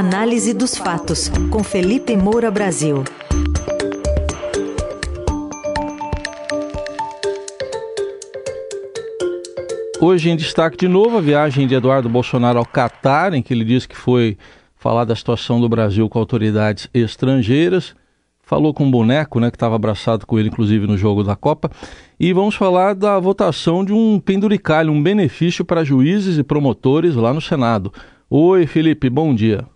Análise dos fatos, com Felipe Moura Brasil. Hoje em destaque de novo a viagem de Eduardo Bolsonaro ao Catar, em que ele disse que foi falar da situação do Brasil com autoridades estrangeiras. Falou com um boneco, né, que estava abraçado com ele, inclusive, no jogo da Copa. E vamos falar da votação de um penduricalho, um benefício para juízes e promotores lá no Senado. Oi, Felipe, bom dia.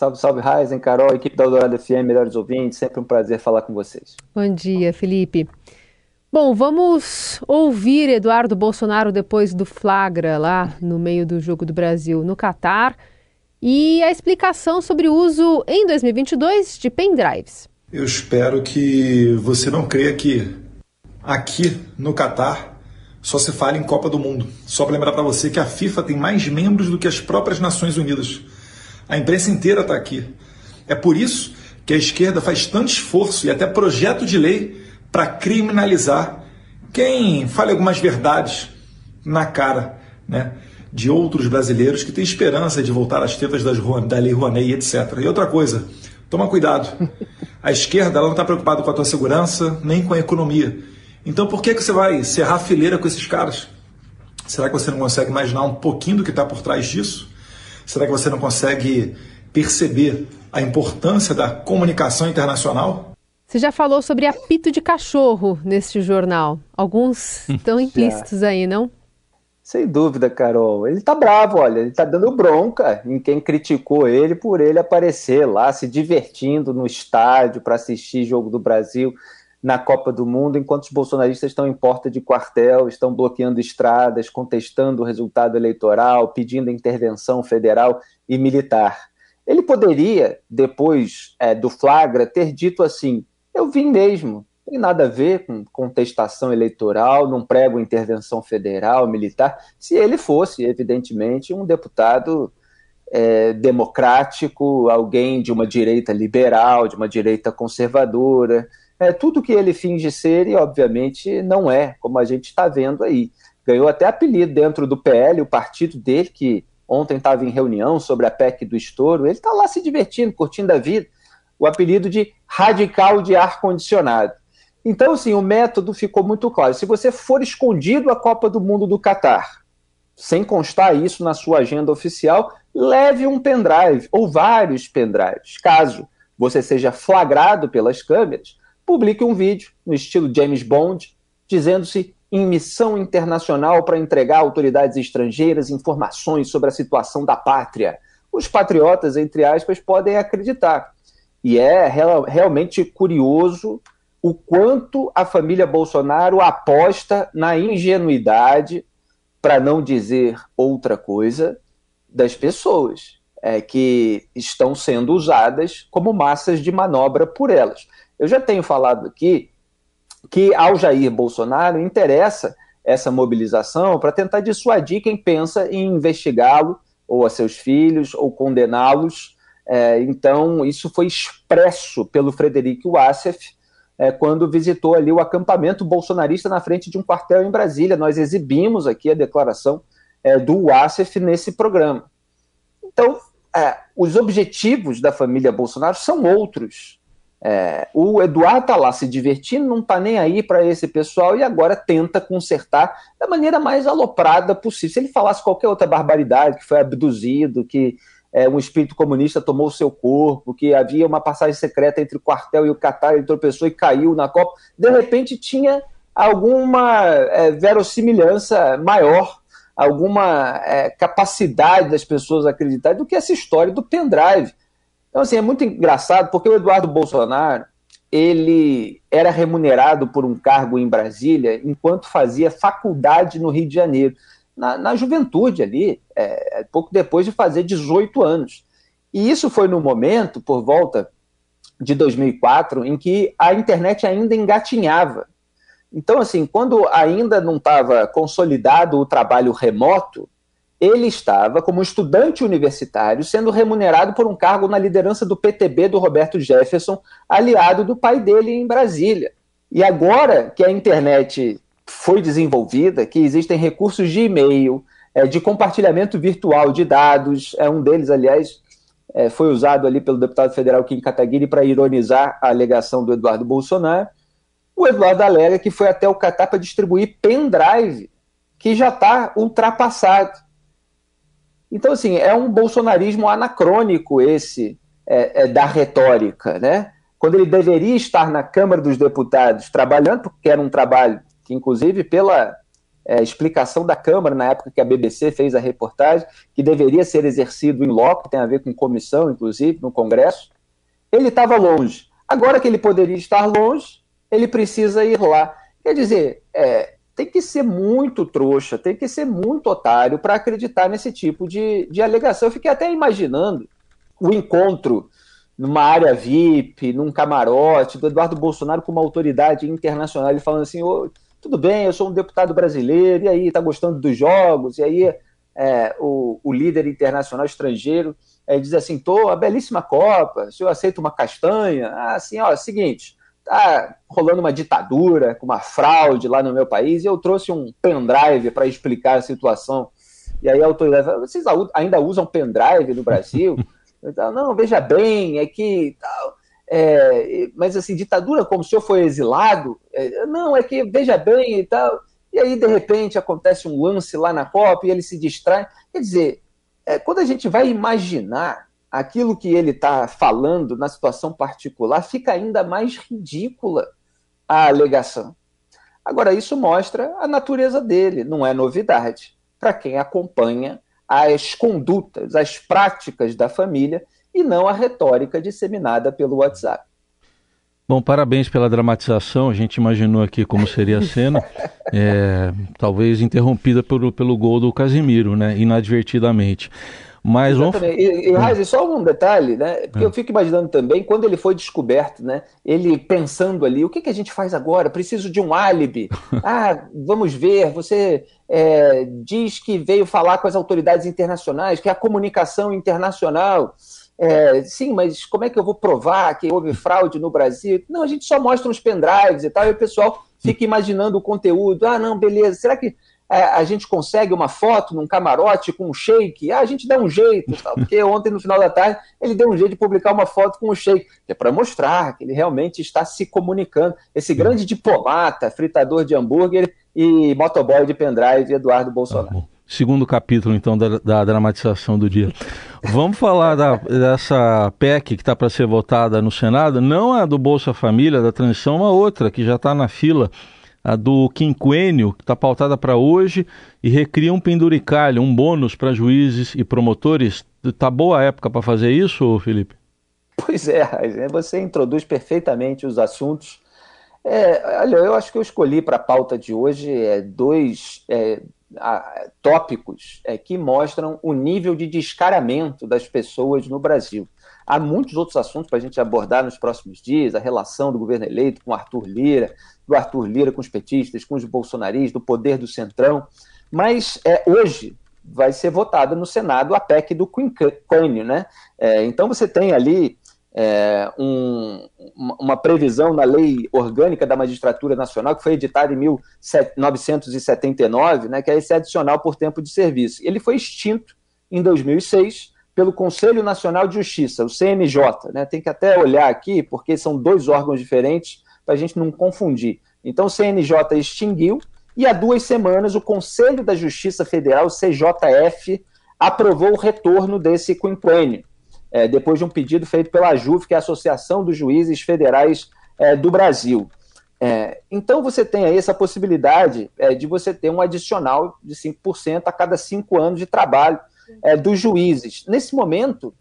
Salve, salve, Raizen, Carol, equipe da Eldorado FM, melhores ouvintes, sempre um prazer falar com vocês. Bom dia, Felipe. Bom, vamos ouvir Eduardo Bolsonaro depois do flagra lá no meio do Jogo do Brasil no Catar e a explicação sobre o uso em 2022 de pendrives. Eu espero que você não creia que aqui no Catar só se fala em Copa do Mundo. Só para lembrar para você que a FIFA tem mais membros do que as próprias Nações Unidas. A imprensa inteira está aqui. É por isso que a esquerda faz tanto esforço e até projeto de lei para criminalizar quem fale algumas verdades na cara né, de outros brasileiros que têm esperança de voltar às tetas das, da Lei Rouanet, etc. E outra coisa, toma cuidado. A esquerda ela não está preocupada com a tua segurança nem com a economia. Então por que, que você vai serrar fileira com esses caras? Será que você não consegue imaginar um pouquinho do que está por trás disso? Será que você não consegue perceber a importância da comunicação internacional? Você já falou sobre apito de cachorro neste jornal. Alguns estão implícitos aí, não? Sem dúvida, Carol. Ele tá bravo, olha, ele tá dando bronca em quem criticou ele por ele aparecer lá se divertindo no estádio para assistir jogo do Brasil na Copa do Mundo, enquanto os bolsonaristas estão em porta de quartel, estão bloqueando estradas, contestando o resultado eleitoral, pedindo intervenção federal e militar. Ele poderia, depois é, do flagra, ter dito assim: eu vim mesmo. Tem nada a ver com contestação eleitoral, não prego intervenção federal, militar. Se ele fosse, evidentemente, um deputado é, democrático, alguém de uma direita liberal, de uma direita conservadora, é tudo que ele finge ser e, obviamente, não é, como a gente está vendo aí. Ganhou até apelido dentro do PL, o partido dele, que ontem estava em reunião sobre a PEC do estouro, ele está lá se divertindo, curtindo a vida o apelido de radical de ar-condicionado. Então, assim, o método ficou muito claro. Se você for escondido à Copa do Mundo do Catar, sem constar isso na sua agenda oficial, leve um pendrive ou vários pendrives. Caso você seja flagrado pelas câmeras, publique um vídeo no estilo James Bond, dizendo-se em missão internacional para entregar a autoridades estrangeiras informações sobre a situação da pátria. Os patriotas, entre aspas, podem acreditar. E é real, realmente curioso o quanto a família Bolsonaro aposta na ingenuidade, para não dizer outra coisa, das pessoas é, que estão sendo usadas como massas de manobra por elas. Eu já tenho falado aqui que ao Jair Bolsonaro interessa essa mobilização para tentar dissuadir quem pensa em investigá-lo, ou a seus filhos, ou condená-los é, então, isso foi expresso pelo Frederico Wassef é, quando visitou ali o acampamento bolsonarista na frente de um quartel em Brasília. Nós exibimos aqui a declaração é, do Wassef nesse programa. Então, é, os objetivos da família Bolsonaro são outros. É, o Eduardo está lá se divertindo, não está nem aí para esse pessoal e agora tenta consertar da maneira mais aloprada possível. Se ele falasse qualquer outra barbaridade, que foi abduzido, que é, um espírito comunista tomou o seu corpo, que havia uma passagem secreta entre o quartel e o Catar, ele tropeçou e caiu na Copa, de repente tinha alguma é, verossimilhança maior, alguma é, capacidade das pessoas acreditarem do que essa história do pendrive. Então, assim, é muito engraçado, porque o Eduardo Bolsonaro, ele era remunerado por um cargo em Brasília enquanto fazia faculdade no Rio de Janeiro na, na juventude ali, é, pouco depois de fazer 18 anos. E isso foi no momento, por volta de 2004, em que a internet ainda engatinhava. Então, assim, quando ainda não estava consolidado o trabalho remoto, ele estava, como estudante universitário, sendo remunerado por um cargo na liderança do PTB do Roberto Jefferson, aliado do pai dele em Brasília. E agora que a internet foi desenvolvida, que existem recursos de e-mail, é, de compartilhamento virtual de dados, é um deles, aliás, é, foi usado ali pelo deputado federal Kim Kataguiri para ironizar a alegação do Eduardo Bolsonaro. O Eduardo alega que foi até o Catar para distribuir pendrive, que já está ultrapassado. Então, assim, é um bolsonarismo anacrônico esse é, é, da retórica, né? Quando ele deveria estar na Câmara dos Deputados trabalhando, porque era um trabalho que, inclusive, pela é, explicação da Câmara, na época que a BBC fez a reportagem, que deveria ser exercido em loco, tem a ver com comissão, inclusive, no Congresso, ele estava longe. Agora que ele poderia estar longe, ele precisa ir lá. Quer dizer, é, tem que ser muito trouxa, tem que ser muito otário para acreditar nesse tipo de, de alegação. Eu fiquei até imaginando o encontro numa área VIP, num camarote, do Eduardo Bolsonaro com uma autoridade internacional, ele falando assim, tudo bem, eu sou um deputado brasileiro, e aí, está gostando dos jogos? E aí é, o, o, líder internacional estrangeiro é, diz assim, tô, a belíssima Copa, se eu aceito uma castanha, ah, assim, ó, seguinte, tá rolando uma ditadura, com uma fraude lá no meu país, e eu trouxe um pendrive para explicar a situação. E aí a autoridade fala, vocês ainda usam pendrive no Brasil? Não, veja bem, é que é, mas assim, ditadura como o senhor foi exilado? É, não, é que veja bem e tal. E aí, de repente, acontece um lance lá na Copa e ele se distrai. Quer dizer, é, quando a gente vai imaginar aquilo que ele está falando na situação particular, fica ainda mais ridícula a alegação. Agora, isso mostra a natureza dele, não é novidade. Para quem acompanha as condutas, as práticas da família e não a retórica disseminada pelo WhatsApp. Bom, parabéns pela dramatização. A gente imaginou aqui como seria a cena, é, talvez interrompida pelo, pelo gol do Casimiro, né? Inadvertidamente. Mas Exatamente. vamos... E, e Raiz, só um detalhe, né? Porque é. eu fico imaginando também, quando ele foi descoberto, né? Ele pensando ali, o que, que a gente faz agora? Preciso de um álibi. ah, vamos ver, você é, diz que veio falar com as autoridades internacionais, que é a comunicação internacional. É, sim, mas como é que eu vou provar que houve fraude no Brasil? Não, a gente só mostra uns pendrives e tal, e o pessoal fica imaginando o conteúdo. Ah, não, beleza, será que é, a gente consegue uma foto num camarote com um shake? Ah, a gente dá um jeito, tal, porque ontem, no final da tarde, ele deu um jeito de publicar uma foto com um shake, que é para mostrar que ele realmente está se comunicando. Esse grande diplomata, fritador de hambúrguer e motoboy de pendrive, Eduardo Bolsonaro. Tá segundo capítulo, então, da, da, dramatização do dia. Vamos falar da, dessa PEC que está para ser votada no Senado, não a do Bolsa Família, da transição, uma outra que já está na fila, a do quinquênio, que está pautada para hoje, e recria um penduricalho, um bônus para juízes e promotores. Está boa a época para fazer isso, Felipe? Pois é, você introduz perfeitamente os assuntos. É, olha, eu acho que eu escolhi para a pauta de hoje é, dois, é, tópicos é, que mostram o nível de descaramento das pessoas no Brasil. Há muitos outros assuntos para a gente abordar nos próximos dias, a relação do governo eleito com Arthur Lira, do Arthur Lira com os petistas, com os bolsonaristas, do poder do centrão, mas é, hoje vai ser votada no Senado a PEC do quinquênio, né? É, então você tem ali é, um, uma previsão na Lei Orgânica da Magistratura Nacional, que foi editada em 1979, né, que é esse adicional por tempo de serviço. Ele foi extinto em 2006 pelo Conselho Nacional de Justiça, o CNJ. Né? Tem que até olhar aqui, porque são dois órgãos diferentes, para a gente não confundir. Então, o CNJ extinguiu, e há duas semanas o Conselho da Justiça Federal, CJF, aprovou o retorno desse quinquênio é, depois de um pedido feito pela AJUF, que é a Associação dos Juízes Federais é, do Brasil. É, então você tem aí essa possibilidade é, de você ter um adicional de 5% a cada cinco anos de trabalho é, dos juízes. Nesse momento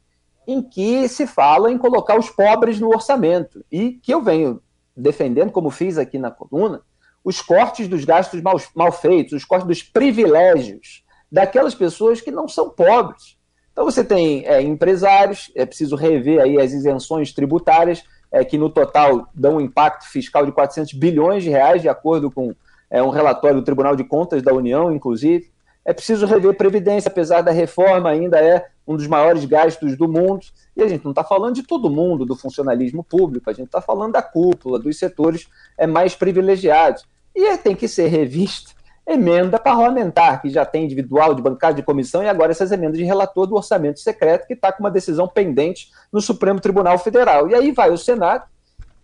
em que se fala em colocar os pobres no orçamento, e que eu venho defendendo, como fiz aqui na coluna, os cortes dos gastos mal, mal feitos, os cortes dos privilégios daquelas pessoas que não são pobres então você tem é, empresários, é preciso rever aí as isenções tributárias, é, que no total dão um impacto fiscal de 400 bilhões de reais, de acordo com é, um relatório do Tribunal de Contas da União, inclusive. É preciso rever previdência, apesar da reforma ainda é um dos maiores gastos do mundo. E a gente não está falando de todo mundo, do funcionalismo público, a gente está falando da cúpula, dos setores é, mais privilegiados. E tem que ser revista emenda parlamentar, que já tem individual de bancada de comissão, e agora essas emendas de relator do orçamento secreto, que está com uma decisão pendente no Supremo Tribunal Federal. E aí vai o Senado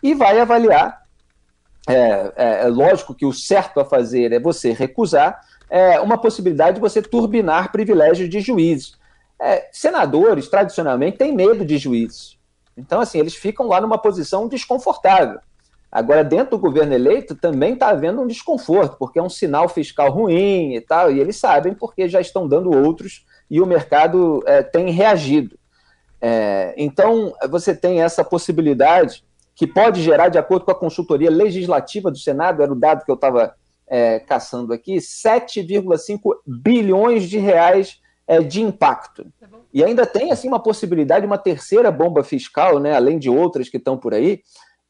e vai avaliar. É, é, é lógico que o certo a fazer é você recusar é, uma possibilidade de você turbinar privilégios de juízes. É, senadores, tradicionalmente, têm medo de juízes. Então, assim, eles ficam lá numa posição desconfortável. Agora, dentro do governo eleito, também está havendo um desconforto, porque é um sinal fiscal ruim e tal, e eles sabem porque já estão dando outros e o mercado é, tem reagido. É, então, você tem essa possibilidade que pode gerar, de acordo com a consultoria legislativa do Senado, era o dado que eu estava é, caçando aqui, 7,5 bilhões de reais é, de impacto. Tá e ainda tem assim uma possibilidade, uma terceira bomba fiscal, né, além de outras que estão por aí,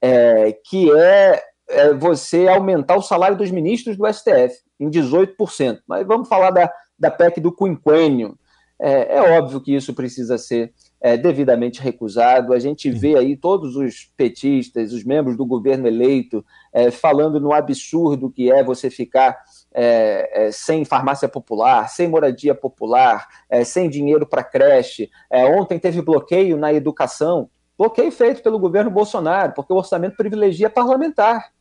é, que é, é, você aumentar o salário dos ministros do STF em 18%. Mas vamos falar da, da PEC do quinquênio. É, é óbvio que isso precisa ser é, devidamente recusado. A gente vê aí todos os petistas, os membros do governo eleito, é, falando no absurdo que é você ficar é, é, sem farmácia popular, sem moradia popular, é, sem dinheiro para creche. Ontem teve bloqueio na educação. Bloqueio feito pelo governo Bolsonaro, porque o orçamento privilegia parlamentar,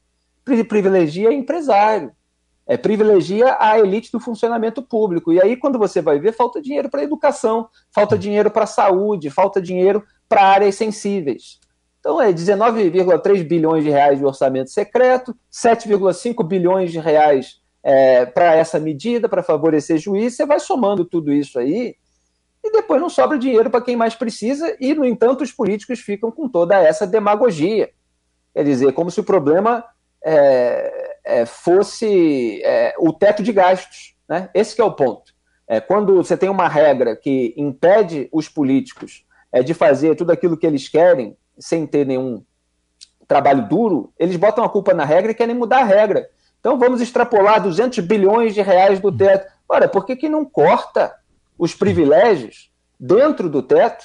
privilegia empresário, é, privilegia a elite do funcionamento público. E aí, quando você vai ver, falta dinheiro para educação, falta dinheiro para saúde, falta dinheiro para áreas sensíveis. Então, é 19,3 bilhões de reais de orçamento secreto, 7,5 bilhões de reais é, para essa medida, para favorecer juiz. Você vai somando tudo isso aí, e depois não sobra dinheiro para quem mais precisa, e, no entanto, os políticos ficam com toda essa demagogia. Quer dizer, como se o problema é, é, fosse é, o teto de gastos. Né? Esse é o ponto. É, quando você tem uma regra que impede os políticos é, de fazer tudo aquilo que eles querem, sem ter nenhum trabalho duro, eles botam a culpa na regra e querem mudar a regra. Então vamos extrapolar 200 bilhões de reais do teto. Ora, por que, que não corta os privilégios dentro do teto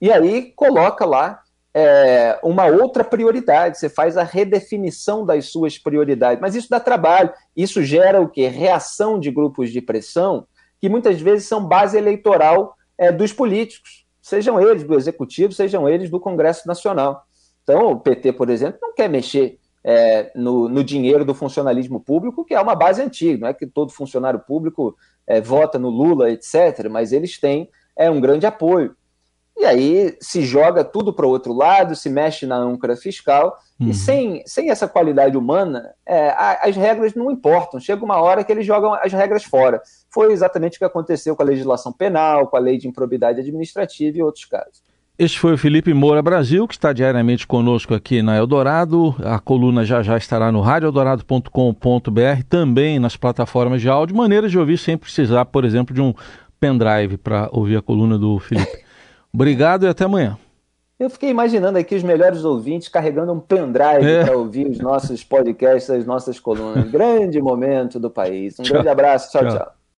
e aí coloca lá é, uma outra prioridade, você faz a redefinição das suas prioridades. Mas isso dá trabalho, isso gera o quê? Reação de grupos de pressão, que muitas vezes são base eleitoral é, dos políticos, sejam eles do Executivo, sejam eles do Congresso Nacional. Então, o PT, por exemplo, não quer mexer é, no, no, dinheiro do funcionalismo público, que é uma base antiga, não é que todo funcionário público é, vota no Lula, etc., mas eles têm é, um grande apoio. E aí se joga tudo para o outro lado, se mexe na âncora fiscal, uhum. e sem, sem essa qualidade humana, é, as regras não importam. Chega uma hora que eles jogam as regras fora. Foi exatamente o que aconteceu com a legislação penal, com a lei de improbidade administrativa e outros casos. Este foi o Felipe Moura Brasil, que está diariamente conosco aqui na Eldorado. A coluna já já estará no radioeldorado.com.br, também nas plataformas de áudio, maneira de ouvir sem precisar, por exemplo, de um pendrive para ouvir a coluna do Felipe. Obrigado e até amanhã. Eu fiquei imaginando aqui os melhores ouvintes carregando um pendrive é. para ouvir os nossos podcasts, as nossas colunas. grande momento do país. Um tchau. grande abraço. tchau. tchau. tchau.